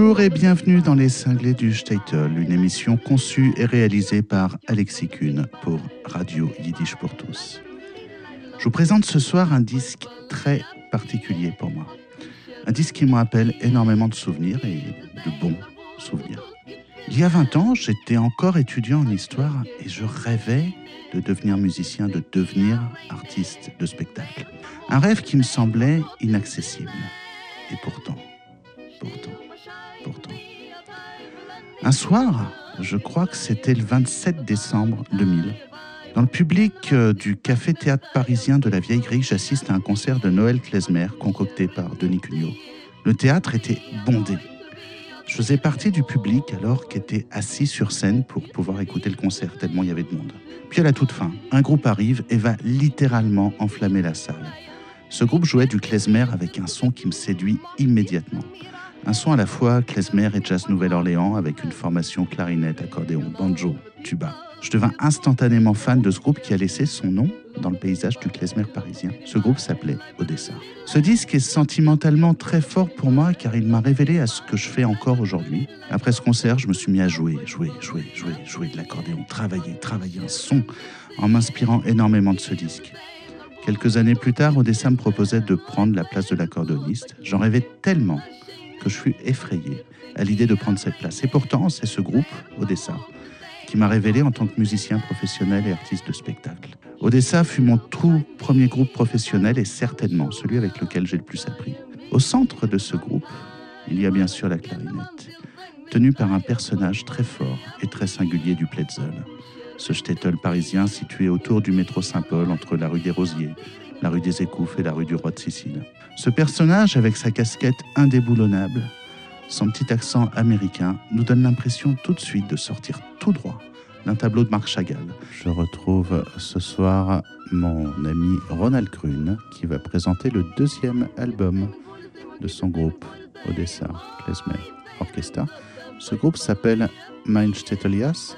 Bonjour et bienvenue dans Les Cinglés du Statel, une émission conçue et réalisée par Alexis Kuhn pour Radio Yiddish pour tous. Je vous présente ce soir un disque très particulier pour moi. Un disque qui me rappelle énormément de souvenirs et de bons souvenirs. Il y a 20 ans, j'étais encore étudiant en histoire et je rêvais de devenir musicien, de devenir artiste de spectacle. Un rêve qui me semblait inaccessible. Et pourtant, pourtant, Un soir, je crois que c'était le 27 décembre 2000, dans le public euh, du Café Théâtre parisien de la Vieille Grille, j'assiste à un concert de Noël Klezmer concocté par Denis Cugnot. Le théâtre était bondé. Je faisais partie du public alors qu'était assis sur scène pour pouvoir écouter le concert, tellement il y avait de monde. Puis à la toute fin, un groupe arrive et va littéralement enflammer la salle. Ce groupe jouait du klezmer avec un son qui me séduit immédiatement. Un son à la fois klezmer et jazz Nouvelle-Orléans avec une formation clarinette, accordéon, banjo, tuba. Je devins instantanément fan de ce groupe qui a laissé son nom dans le paysage du klezmer parisien. Ce groupe s'appelait Odessa. Ce disque est sentimentalement très fort pour moi car il m'a révélé à ce que je fais encore aujourd'hui. Après ce concert, je me suis mis à jouer, jouer, jouer, jouer, jouer de l'accordéon, travailler, travailler un son en m'inspirant énormément de ce disque. Quelques années plus tard, Odessa me proposait de prendre la place de l'accordéoniste. J'en rêvais tellement que je fus effrayé à l'idée de prendre cette place. Et pourtant, c'est ce groupe, Odessa, qui m'a révélé en tant que musicien professionnel et artiste de spectacle. Odessa fut mon tout premier groupe professionnel et certainement celui avec lequel j'ai le plus appris. Au centre de ce groupe, il y a bien sûr la clarinette, tenue par un personnage très fort et très singulier du Pletzel, ce shtetl parisien situé autour du métro Saint-Paul entre la rue des Rosiers, la rue des Écouffes et la rue du Roi de Sicile. Ce personnage, avec sa casquette indéboulonnable, son petit accent américain nous donne l'impression tout de suite de sortir tout droit d'un tableau de Marc Chagall. Je retrouve ce soir mon ami Ronald Grune qui va présenter le deuxième album de son groupe Odessa Klezmer Orchestra. Ce groupe s'appelle Mein Stetelias.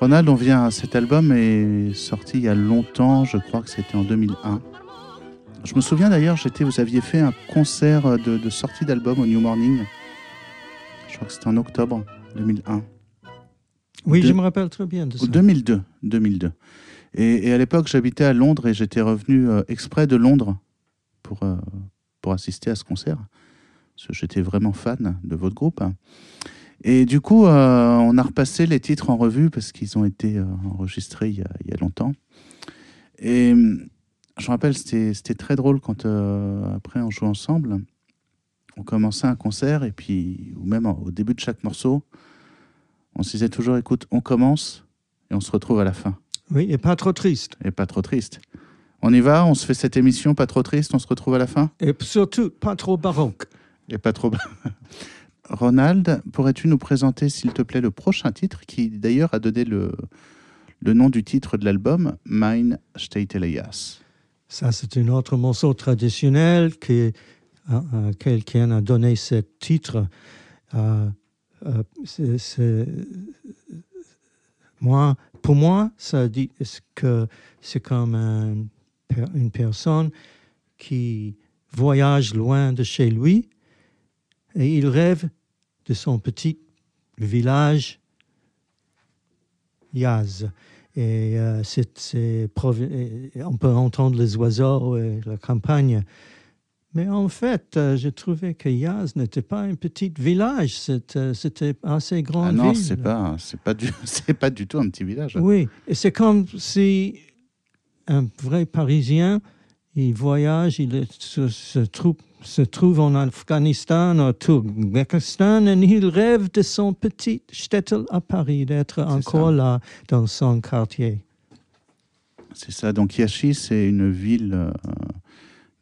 Ronald, on vient, cet album est sorti il y a longtemps, je crois que c'était en 2001. Je me souviens d'ailleurs, j'étais, vous aviez fait un concert de, de sortie d'album au New Morning je crois que c'était en octobre 2001. Oui, De- je me rappelle très bien de ça. 2002. 2002. Et, et à l'époque, j'habitais à Londres et j'étais revenu euh, exprès de Londres pour, euh, pour assister à ce concert. Parce que j'étais vraiment fan de votre groupe. Et du coup, euh, on a repassé les titres en revue parce qu'ils ont été euh, enregistrés il y, a, il y a longtemps. Et je me rappelle, c'était très drôle quand euh, après on jouait ensemble. On commençait un concert et puis, ou même au début de chaque morceau, on se disait toujours écoute, on commence et on se retrouve à la fin. Oui, et pas trop triste. Et pas trop triste. On y va, on se fait cette émission pas trop triste, on se retrouve à la fin? Et surtout, pas trop baroque. Et pas trop. Ronald, pourrais-tu nous présenter, s'il te plaît, le prochain titre, qui d'ailleurs a donné le, le nom du titre de l'album, Mein Steitelias Ça, c'est un autre morceau traditionnel que euh, euh, quelqu'un a donné ce titre. Euh, moi, pour moi, ça dit que c'est comme une personne qui voyage loin de chez lui et il rêve de son petit village Yaz. Et euh, on peut entendre les oiseaux et la campagne. Mais en fait, euh, j'ai trouvé que Yaz n'était pas un petit village, c'était, c'était assez grand. Ah non, c'est pas, c'est pas du, c'est pas du tout un petit village. Oui, et c'est comme si un vrai Parisien, il voyage, il est- se, se trouve, se trouve en Afghanistan, au Turkménistan, et il rêve de son petit shtetl à Paris, d'être encore ça. là dans son quartier. C'est ça. Donc Yashi, c'est une ville euh,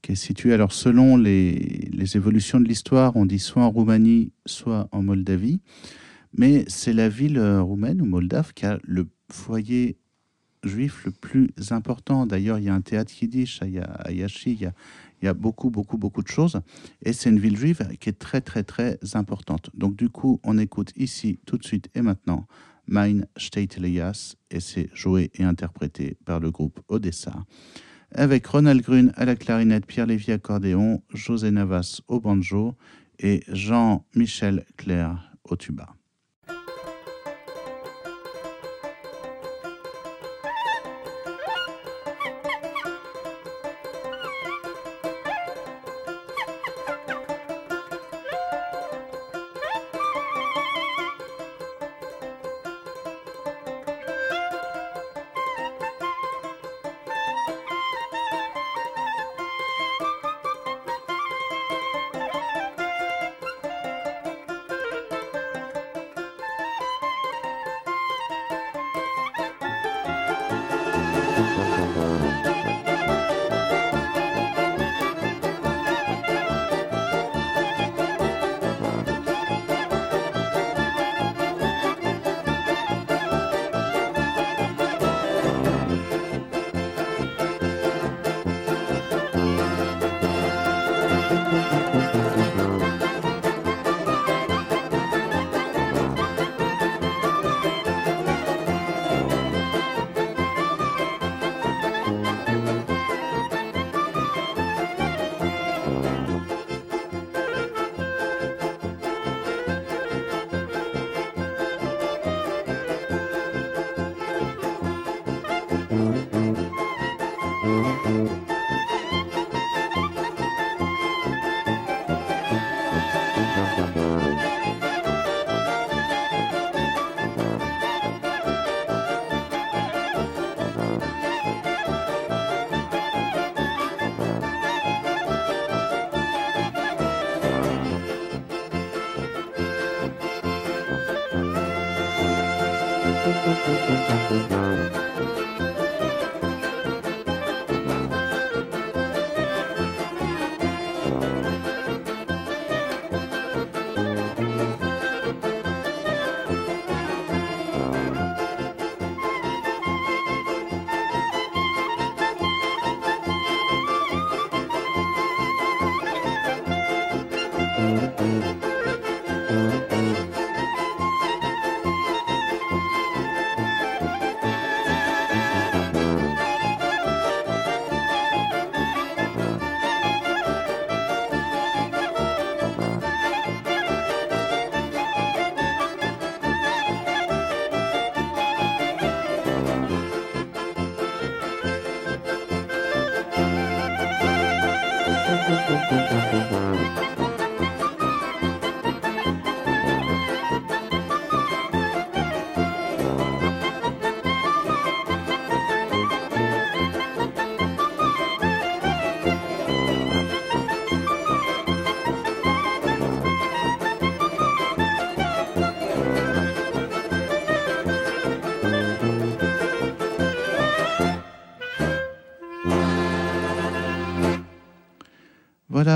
qui est située. Alors selon les, les évolutions de l'histoire, on dit soit en Roumanie, soit en Moldavie. Mais c'est la ville euh, roumaine ou moldave qui a le foyer juif le plus important. D'ailleurs, il y a un théâtre yiddish à, Ya- à Yashi. Il y a, il y a beaucoup, beaucoup, beaucoup de choses. Et c'est une ville juive qui est très, très, très importante. Donc du coup, on écoute ici, tout de suite et maintenant, Mein Steitelias, et c'est joué et interprété par le groupe Odessa, avec Ronald Grune à la clarinette, Pierre Lévy accordéon, José Navas au banjo et Jean-Michel Claire au tuba.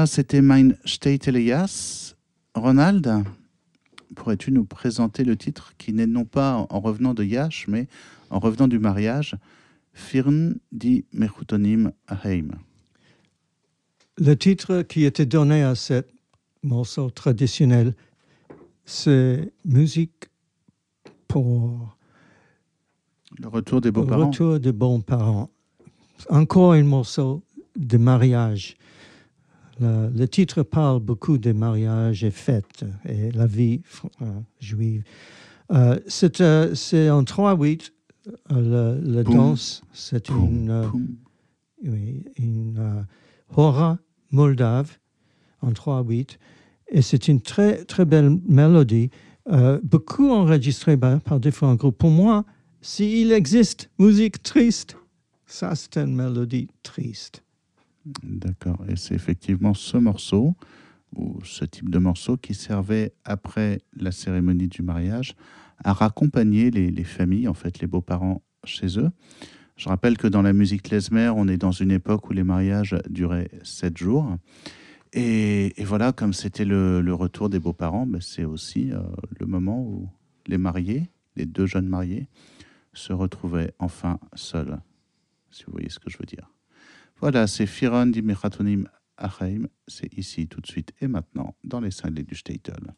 C'était Mein State Elias. Ronald, pourrais-tu nous présenter le titre qui n'est non pas en revenant de Yash, mais en revenant du mariage, Firn di Mechutonim Aheim Le titre qui était donné à ce morceau traditionnel, c'est Musique pour le retour des beaux-parents. Retour des bons parents. Encore un morceau de mariage. Le, titre parle beaucoup des mariages et fêtes et la vie euh, juive. Euh, euh, c'est en 3-8, la danse, c'est une, une hora moldave en 3-8 et c'est une très, très belle mélodie, beaucoup enregistrée par, par différents groupes. Pour moi, s'il existe musique triste, ça c'est une mélodie triste. D'accord. Et c'est effectivement ce morceau, ou ce type de morceau, qui servait après la cérémonie du mariage à raccompagner les, familles, en fait, les beaux-parents chez eux. Je rappelle que dans la musique klezmer, on est dans une époque où les mariages duraient sept jours. Et, voilà, comme c'était le, retour des beaux-parents, ben c'est aussi euh, le moment où les mariés, les deux jeunes mariés, se retrouvaient enfin seuls, si vous voyez ce que je veux dire. Voilà, c'est Firon di Mechatonim Achaim. C'est ici, tout de suite et maintenant, dans les cinglés du Statel.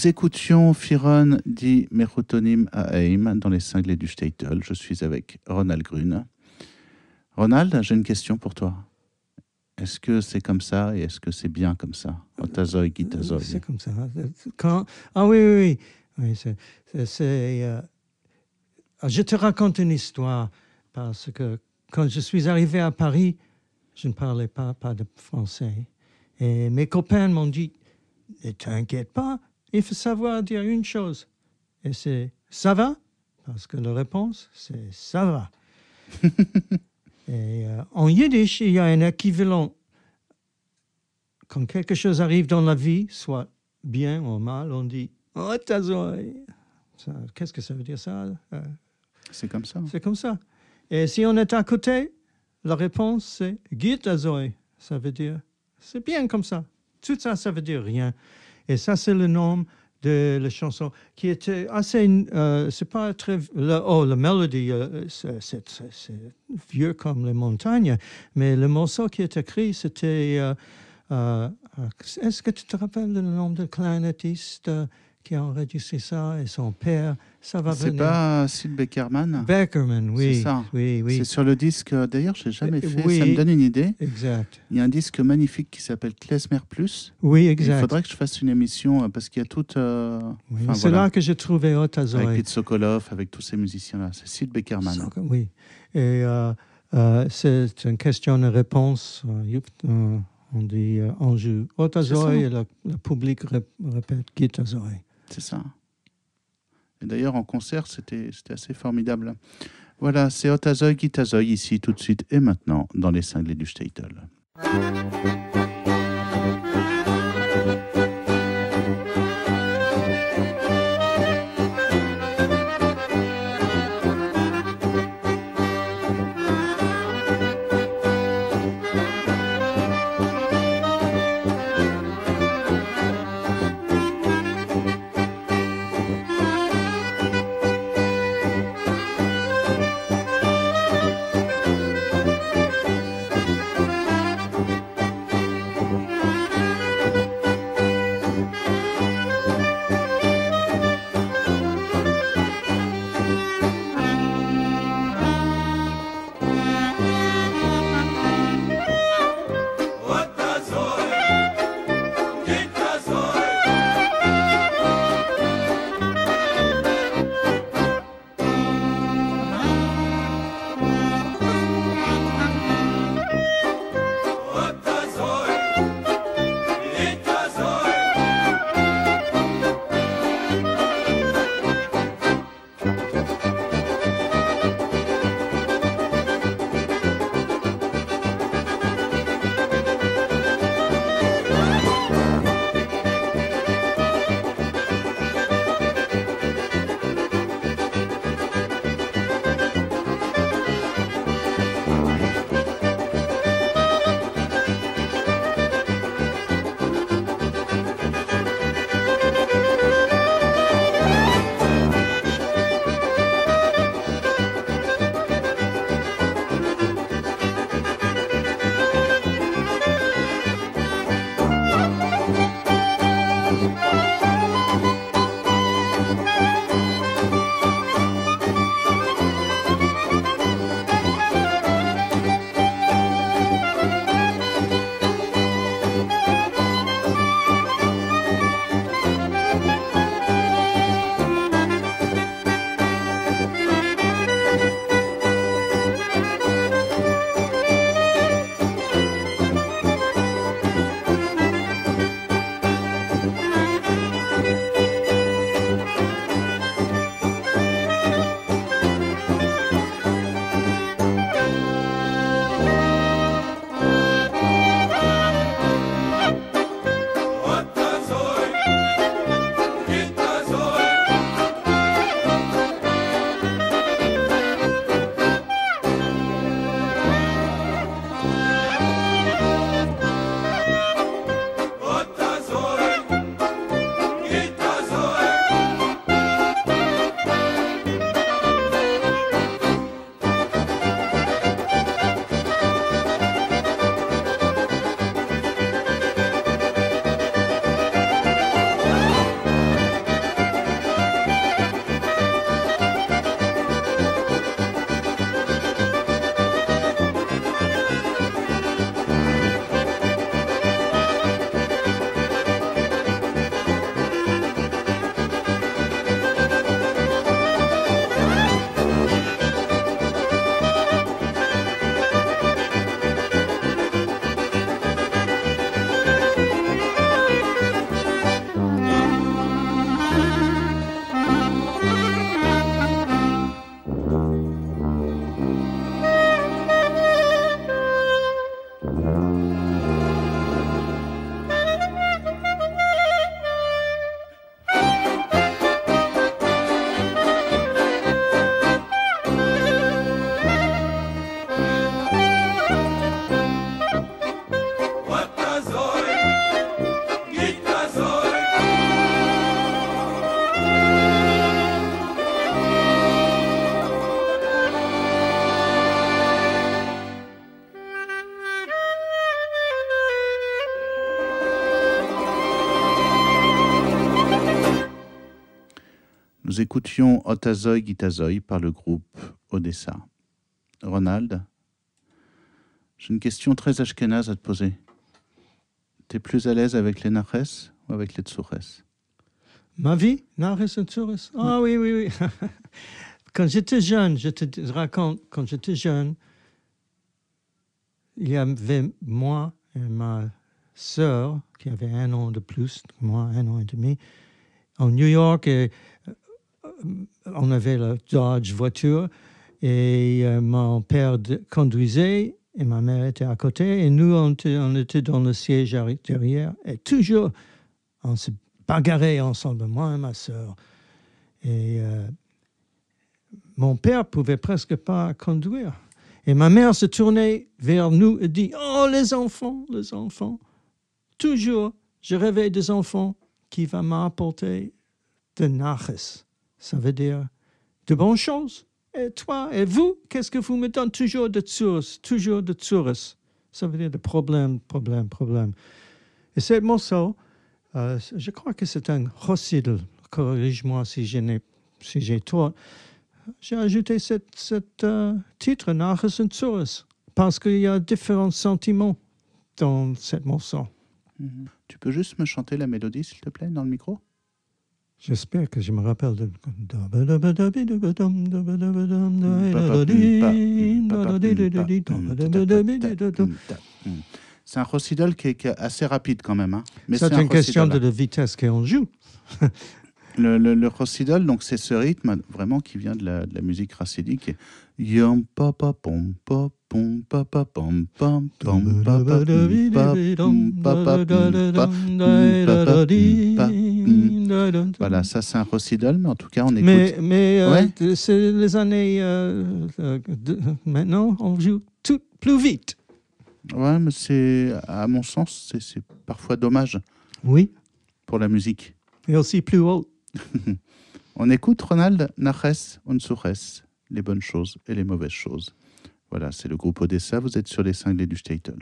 Nous écoutions Firon dit Merotonim à Aim dans les cinglés du Statel. Je suis avec Ronald Grune. Ronald, j'ai une question pour toi. Est-ce que c'est comme ça et est-ce que c'est bien comme ça? C'est comme ça. Quand... Ah oui, oui, oui. oui c'est, euh, Je te raconte une histoire parce que quand je suis arrivé à Paris, je ne parlais pas, pas de français. Et mes copains m'ont dit, ne t'inquiète pas, il faut savoir dire une chose. Et c'est ça va Parce que la réponse, c'est ça va. Et euh, en yiddish, il y a un équivalent. Quand quelque chose arrive dans la vie, soit bien ou mal, on dit Oh, Qu'est-ce que ça veut dire ça euh, C'est comme ça. C'est comme ça. Et si on est à côté, la réponse c'est Gitazoy. Ça veut dire c'est bien comme ça. Tout ça, ça veut dire rien. Et ça, c'est le nom de la chanson qui était assez. Euh, c'est pas très. oh, la mélodie, euh, c'est vieux comme les montagnes, mais le morceau qui est écrit, c'était. Euh, est-ce que tu te rappelles le nom de clarinettiste qui a enregistré ça et son père. Ça va C'est pas Sid Beckerman? Beckerman, oui. C'est ça. Oui, oui. C'est sur le disque. D'ailleurs, je n'ai jamais fait. Ça me donne une idée. Exact. Il y a un disque magnifique qui s'appelle Klezmer Plus. Oui, exact. Il faudrait que je fasse une émission euh, parce qu'il y a toute. Euh, c'est là que j'ai trouvé Otazoy. Avec Pete Sokolov, avec tous ces musiciens-là. C'est Sid Beckerman. oui. Et euh, c'est une question de réponse. on dit on joue Otazoy et le, public répète Gitazoy. C'est ça. Et d'ailleurs, en concert, c'était assez formidable. Voilà, c'est Otazoy Gitazoy ici, tout de suite et maintenant, dans les cinglés du Statel. Écoutions Otazoy Gitazoy par le groupe Odessa. Ronald, j'ai une question très ashkénaze à te poser. Tu es plus à l'aise avec les Naches ou avec les Tsures? Ma vie, Nares et Tsures? Ah oui, oui, oui. quand j'étais jeune, je te raconte, quand j'étais jeune, il y avait moi et ma sœur, qui avait un an de plus moi, un an et demi, en New York, et on avait la Dodge voiture, et euh, mon père conduisait, et ma mère était à côté, et nous, on était, dans le siège arri- derrière, et toujours, on se bagarrait ensemble, moi et ma sœur. Et euh, mon père pouvait presque pas conduire. Et ma mère se tournait vers nous et dit Oh, les enfants, les enfants. Toujours, je réveille des enfants qui vont m'apporter de naches. Ça veut dire de bonnes choses. Et toi, et vous, qu'est-ce que vous me donnez? Toujours de tsurs, toujours de tsurs Ça veut dire de problème, problème, problème. Et ce morceau, je crois que c'est un chossidl. Corrige-moi si je n'ai- si j'ai tort j'ai ajouté ce cet, euh, titre, Nachas parce qu'il y a différents sentiments dans cette morceau. Mhm. Tu peux juste me chanter la mélodie, s'il te plaît, dans le micro? J'espère que je me rappelle de. C'est un recital qui est, qui est assez rapide quand même. hein. Mais C'est un une question de la vitesse qu'on joue. Le, le, le recital, donc c'est ce rythme vraiment qui vient de la, de la musique racidique. Yom pom pom Voilà, ça c'est un recital, mais en tout cas on écoute. Mais, mais euh, Ouais. c'est les années. euh, euh, de- maintenant, on joue tout plus vite. Ouais, mais c'est, à mon sens, c'est- c'est parfois dommage Oui. pour la musique. Et aussi plus haut. On écoute Ronald Naches Unsures, les bonnes choses et les mauvaises choses. Voilà, c'est le groupe Odessa, vous êtes sur les cinglés du Statel.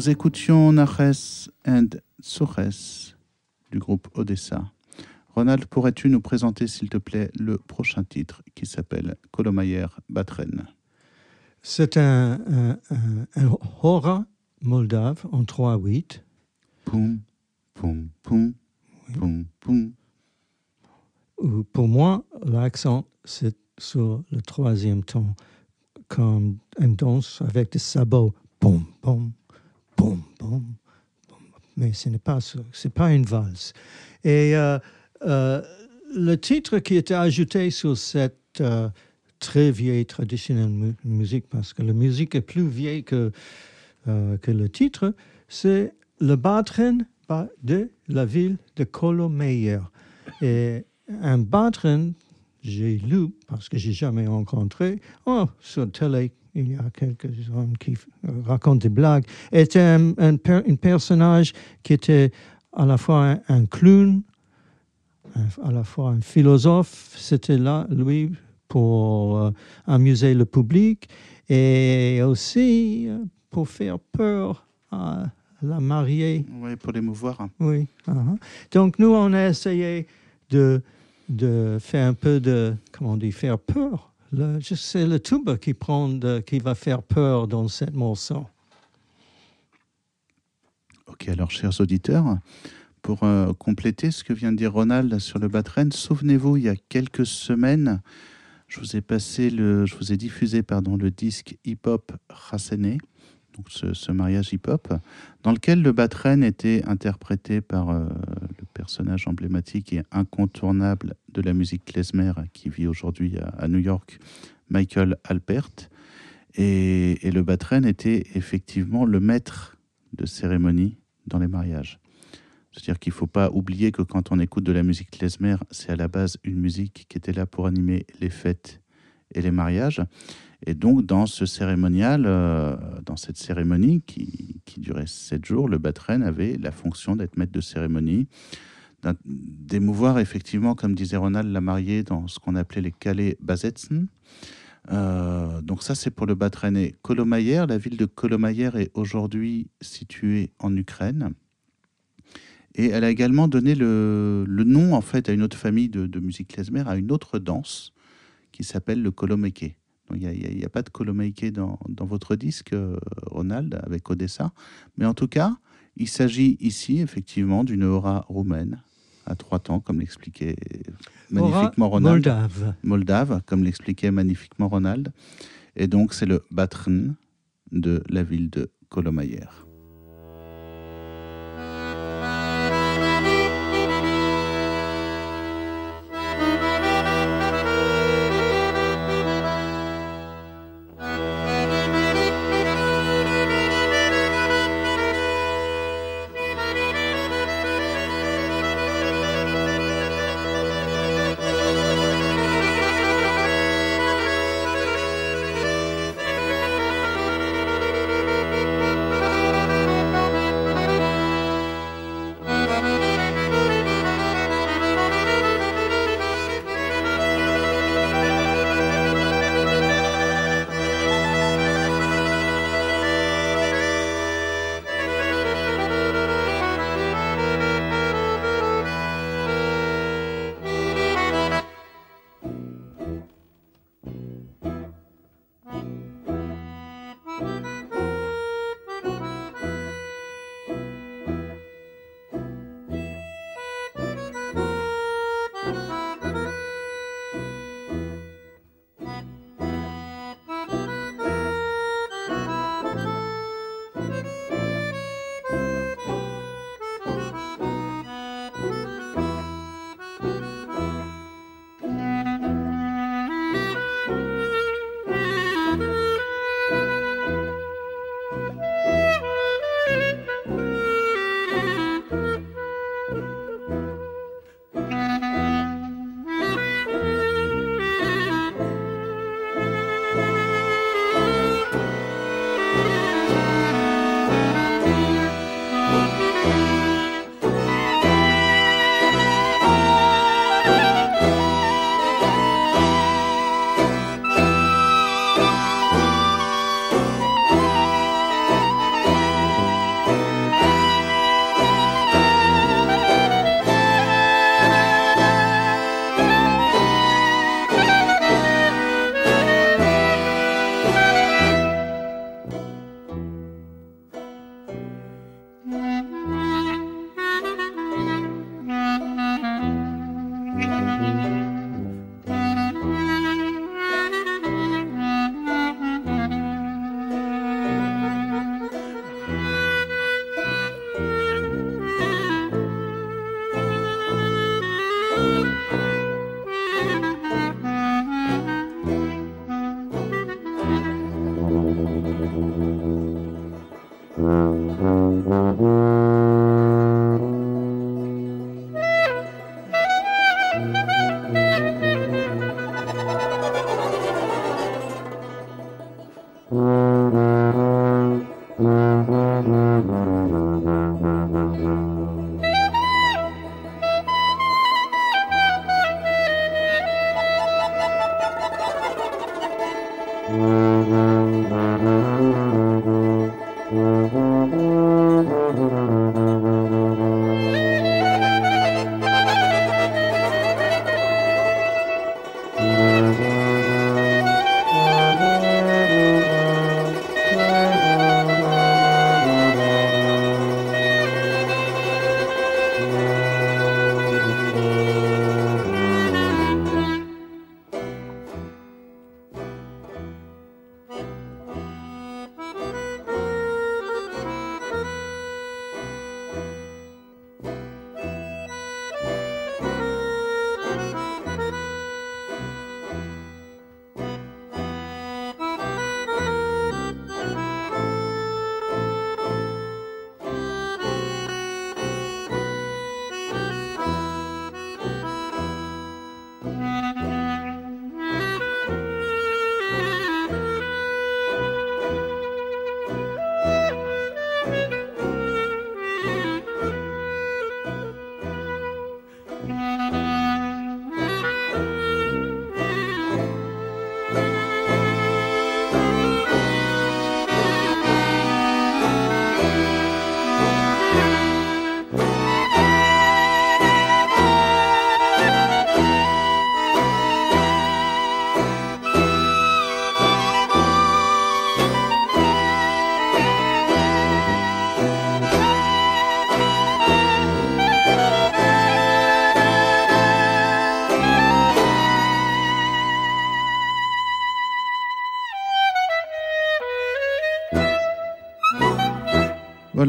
Nous écoutions Naches and Sures du groupe Odessa. Ronald, pourrais-tu nous présenter, s'il te plaît, le prochain titre qui s'appelle Kolomayer Batren C'est un, un, un, un hora moldave en 3-8. Poum, poum, poum, poum, poum. Pour moi, l'accent, c'est sur le troisième ton, comme une danse avec des sabots. Boum, boum, boum, boum. Mais ce n'est pas c'est pas une valse. Et euh, euh, le titre qui était ajouté sur cette euh, très vieille traditionnelle mu- musique, parce que la musique est plus vieille que, que le titre, c'est le Batren ba- de la ville de Kolomeyer. Et un Batren, j'ai lu, parce que j'ai jamais rencontré, oh, sur télé, il y a quelques hommes qui euh, racontent des blagues, était un, un per- un personnage qui était à la fois un, un clown, à la fois un philosophe. C'était là, lui, pour euh, amuser le public et aussi euh, pour faire peur à la mariée. Oui, pour l'émouvoir. Oui. uh-huh. Donc, nous, on a essayé de, de faire un peu de, comment on dit, faire peur. Sais, le tuba qui, va faire peur dans cette morceau. Ok, alors chers auditeurs, pour euh, compléter ce que vient de dire Ronald sur le Batren, souvenez-vous, il y a quelques semaines, je vous ai diffusé le disque hip-hop Rassené, ce, mariage hip-hop, dans lequel le Batren était interprété par euh, le personnage emblématique et incontournable de la musique klezmer qui vit aujourd'hui à, à New York, Michael Alpert. Et, et le Batren était effectivement le maître de cérémonie dans les mariages. C'est-à-dire qu'il ne faut pas oublier que quand on écoute de la musique klezmer, c'est à la base une musique qui était là pour animer les fêtes et les mariages. Et donc, dans ce cérémonial, euh, dans cette cérémonie qui, durait sept jours, le Batren avait la fonction d'être maître de cérémonie, d'émouvoir effectivement, comme disait Ronald, la mariée dans ce qu'on appelait les calais Basetzen. Euh, donc ça, c'est pour le Batren. Et Kolomayer, la ville de Kolomayer est aujourd'hui située en Ukraine. Et elle a également donné le, le nom en fait à une autre famille de, de musique klezmer, à une autre danse qui s'appelle le kolomeke. Il n'y a, a- pas de kolomeke dans, dans votre disque, euh, Ronald, avec Odessa. Mais en tout cas, il s'agit ici effectivement d'une aura roumaine à trois temps, comme l'expliquait magnifiquement Aura Ronald. Moldave. Moldave, comme l'expliquait magnifiquement Ronald. Et donc, c'est le Batren de la ville de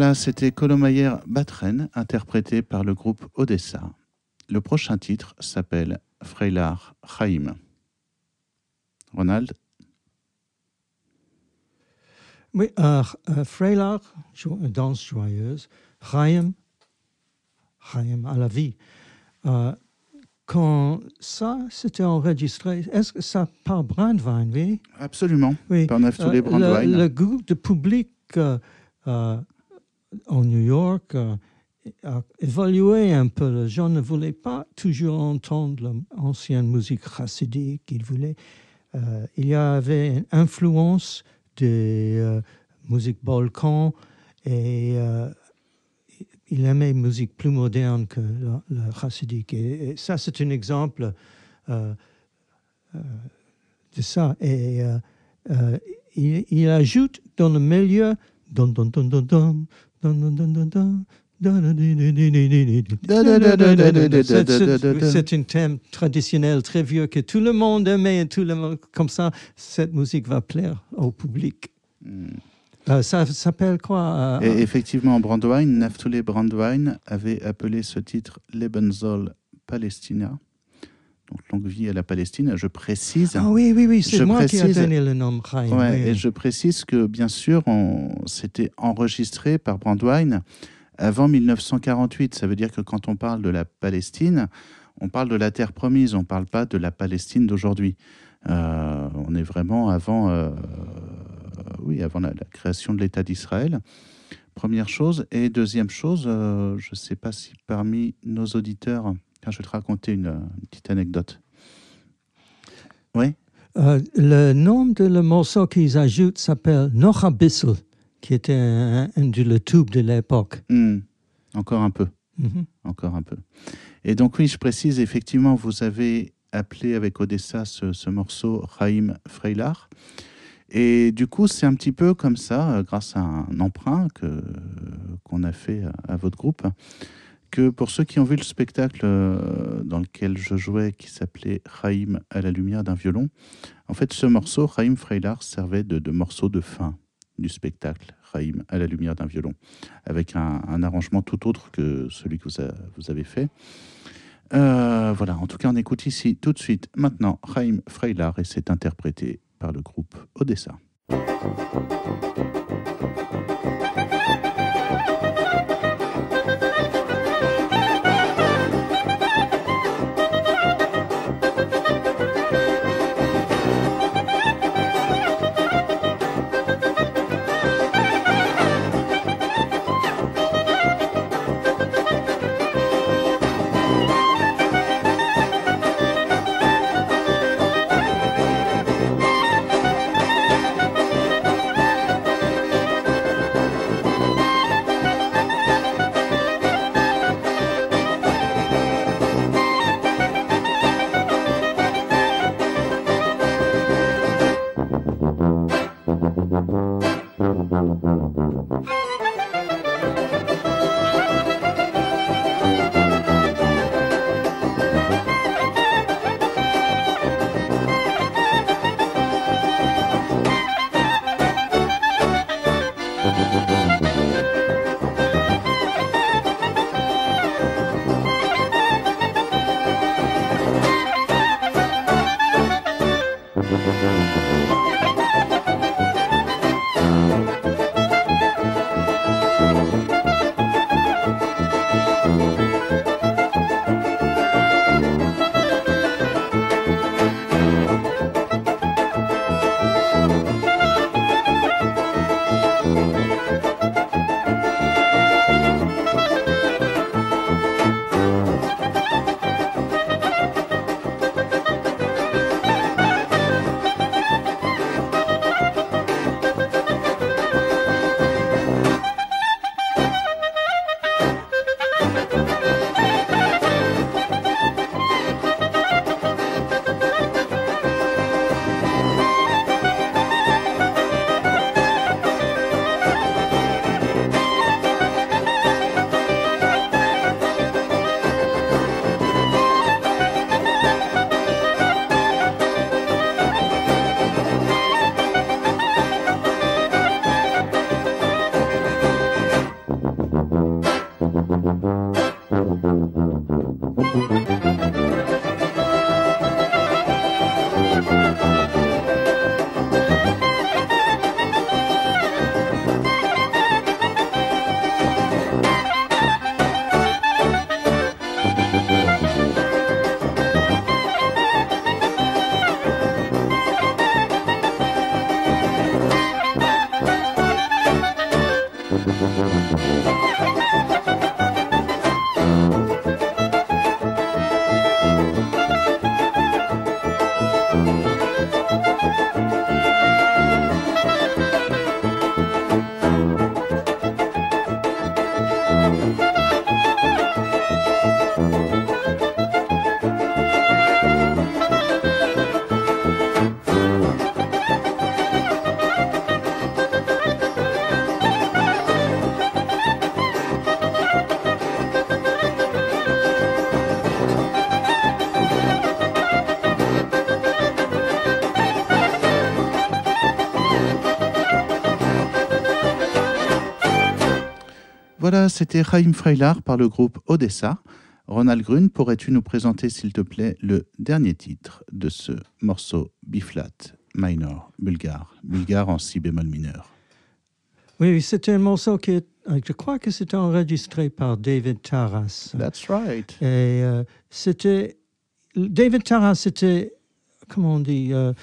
Voilà, c'était Kolomayer Batren, interprété par le groupe Odessa. Le prochain titre s'appelle Freilar Chaim. Ronald? Oui, euh, euh, Freilar, jo- danse joyeuse, Chaim, Chaim à la vie. Euh, quand ça c'était enregistré, est-ce que ça par Brandwein, oui? Absolument. Oui. Par Neuf tous les Euh, Brandwein. Le, le goût de public euh, euh, en New York euh, a évolué un peu. Les gens ne voulaient pas toujours entendre l'ancienne musique chassidique. Ils voulaient, euh, il y avait une influence des euh, musiques et euh, il aimait musique plus moderne que la, la chassidique. Et, ça, c'est un exemple de ça. Et il, ajoute dans le milieu c'est un thème traditionnel très vieux que tout le monde aimait, tout le monde, comme ça, cette musique va plaire au public. Ça, s'appelle quoi Et Effectivement, Brandwein, Naftule Brandwein avait appelé ce titre Lebensol Palestina donc longue vie à la Palestine. Je précise. Ah oui, oui, oui, c'est moi qui ai donné le nom Chaim. Ouais, oui, et je précise que bien sûr, on c'était enregistré par Brandwein avant 1948. Ça veut dire que quand on parle de la Palestine, on parle de la terre promise, on ne parle pas de la Palestine d'aujourd'hui. Euh, on est vraiment avant, euh, oui, avant la, la création de l'État d'Israël. Première chose. Et deuxième chose, euh, je ne sais pas si parmi nos auditeurs, Tiens, je vais te raconter une, une petite anecdote. Oui? Euh, le nom de le morceau qu'ils ajoutent s'appelle Noch ein bisschen, qui était un, un le tube de l'époque. Hmm, Encore un peu. Mhm. encore un peu. Et donc oui, je précise, effectivement, vous avez appelé avec Odessa ce, ce morceau Chaim Freilar. Et du coup, c'est un petit peu comme ça, euh, grâce à un emprunt que, qu'on a fait à, à votre groupe, que pour ceux qui ont vu le spectacle euh, dans lequel je jouais, qui s'appelait Chaim à la lumière d'un violon, en fait, ce morceau, Chaim Freilar, servait de, morceau de fin du spectacle, Chaim à la lumière d'un violon, avec un, arrangement tout autre que celui que vous, avez fait. Euh, voilà, en tout cas, on écoute ici tout de suite, maintenant, Chaim Freilar, et c'est interprété par le groupe Odessa. Voilà, c'était Chaim Freilar par le groupe Odessa. Ronald Grun, pourrais-tu nous présenter, s'il te plaît, le dernier titre de ce morceau B-flat minor bulgare, bulgare en si bémol mineur? Oui, c'était un morceau qui, est, je crois que c'était enregistré par David Taras. That's right. Et euh, c'était David Taras, c'était comment on dit, euh,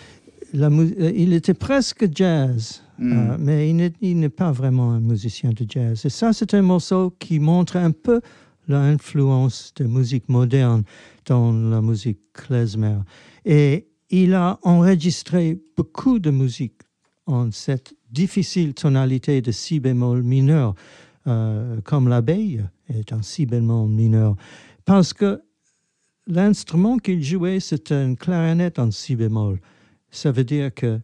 la, euh, il était presque jazz, Mm. euh, mais il n'est- pas vraiment un musicien de jazz. Et ça, c'est un morceau qui montre un peu l'influence de musique moderne dans la musique klezmer. Et il a enregistré beaucoup de musique en cette difficile tonalité de si bémol mineur, euh, comme l'abeille est un si bémol mineur, parce que l'instrument qu'il jouait, c'est une clarinette en si bémol. Ça veut dire que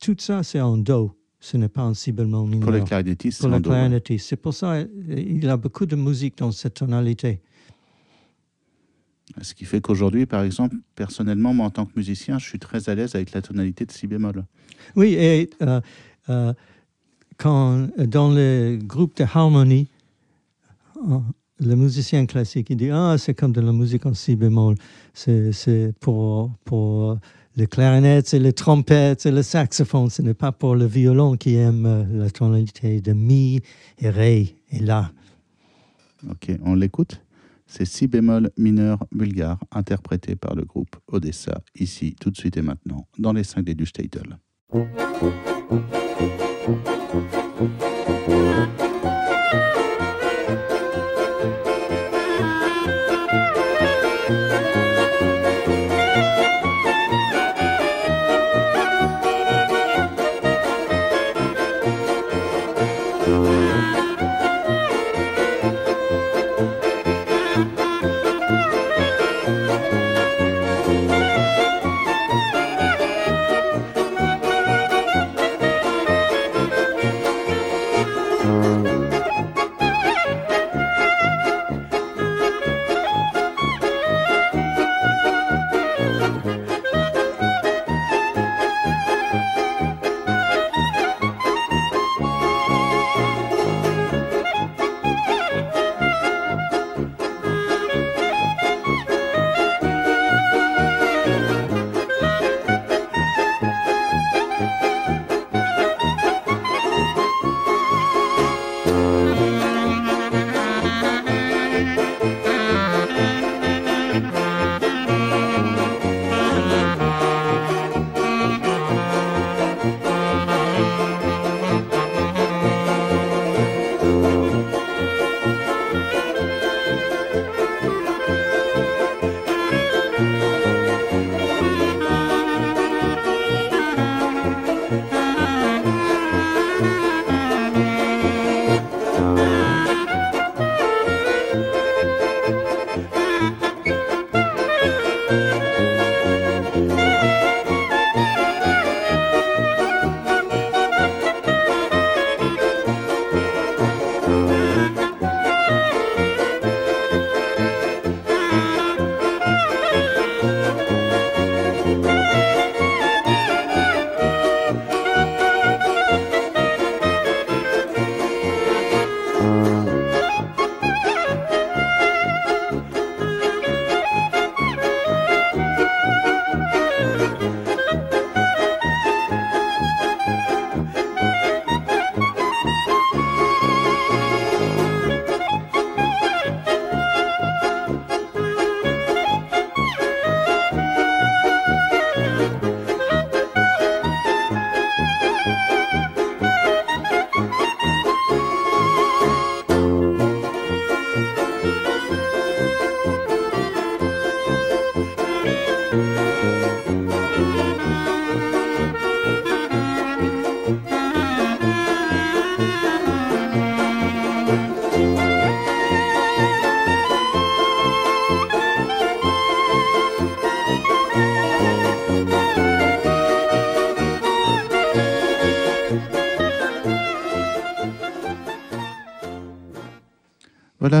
tout ça, c'est en do. Ce n'est pas en si bémol mineur. Pour Pour c'est le en do, ouais. clarinettiste. C'est pour ça euh, il a beaucoup de musique dans cette tonalité. Ce qui fait qu'aujourd'hui, par exemple, personnellement, moi, en tant que musicien, je suis très à l'aise avec la tonalité de si bémol. Oui, et euh, euh, quand, dans le groupe de harmonie, euh, le musicien classique, il dit Ah, c'est comme de la musique en si bémol. C'est c'est pour, pour les clarinettes et les trompettes et le saxophone. Ce n'est pas pour le violon qui aime euh, la tonalité de mi et ré et la. Ok, on l'écoute C'est si bémol mineur bulgare, interprété par le groupe Odessa, ici, tout de suite et maintenant, dans les cinglés du Statel.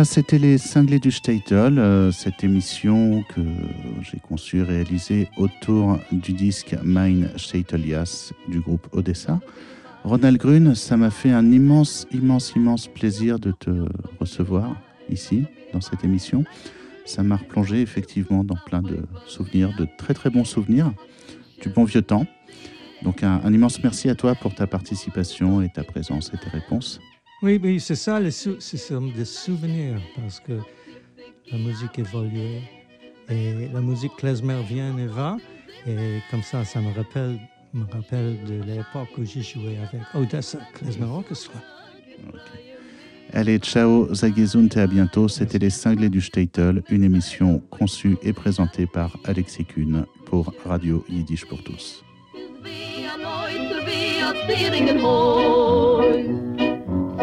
C'était les cinglés du Statel, euh, cette émission que j'ai conçue, réalisée autour du disque Mein Staitelias du groupe Odessa. Ronald Grun, ça m'a fait un immense, immense, immense plaisir de te recevoir ici, dans cette émission. Ça m'a replongé effectivement dans plein de souvenirs, de très très bons souvenirs, du bon vieux temps. Donc un immense merci à toi pour ta participation et ta présence et tes réponses. Oui, oui c'est ça, les sou c'est des souvenirs, parce que la musique évolue et la musique klezmer vient et va, et comme ça, ça me rappelle, me rappelle de l'époque où j'ai joué avec Odessa Klezmer Orchestra. Okay. Allez, ciao, Zagezunte, à bientôt. C'était Les Cinglés du Statel, une émission conçue et présentée par Alexis Kuhn pour Radio Yiddish pour tous.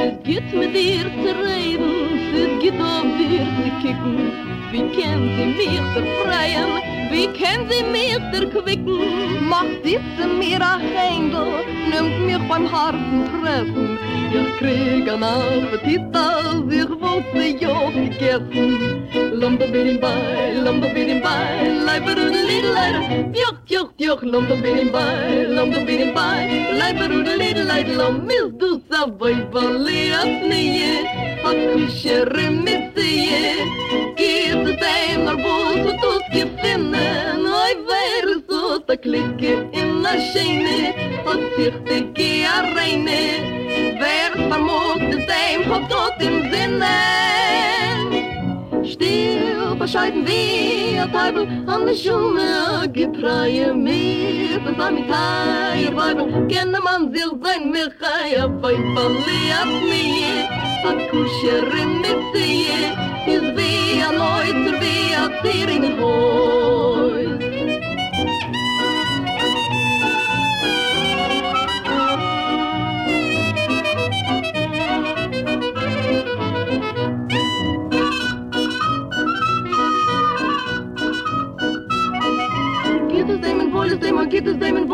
Es geht mit dir zu reden, auf dir zu kicken. Wie können sie mich befreien, wie können sie mich erquicken? Macht sitze mir ein Händel, nimmt mich beim Harten fressen. Ich krieg an Appetit, als ich wollte ja gegessen. Lomba bidim bei, lomba bidim bei, leiber und lidleider. Joch, joch, joch, lomba bidim bei, lomba bidim bei, leiber und lidleider. Lom, mis du sa boi bali asnie, hat kushere Remittie, geht dein Arbot und tut gewinnen, oi wer so da klicke in a Schiene, und sich dicke a Reine, wer vermogt es dem, hab tot im Sinne. still bescheiden wie a teibel an de schumme gepreie mir von am kai weibel kenne man sich sein mir kai a fein verliert mir a kusher mit sie is wie a leuter wie a tiering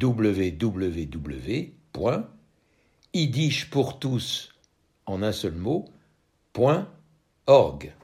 www.yiddishpourtous en un seul mot, .org.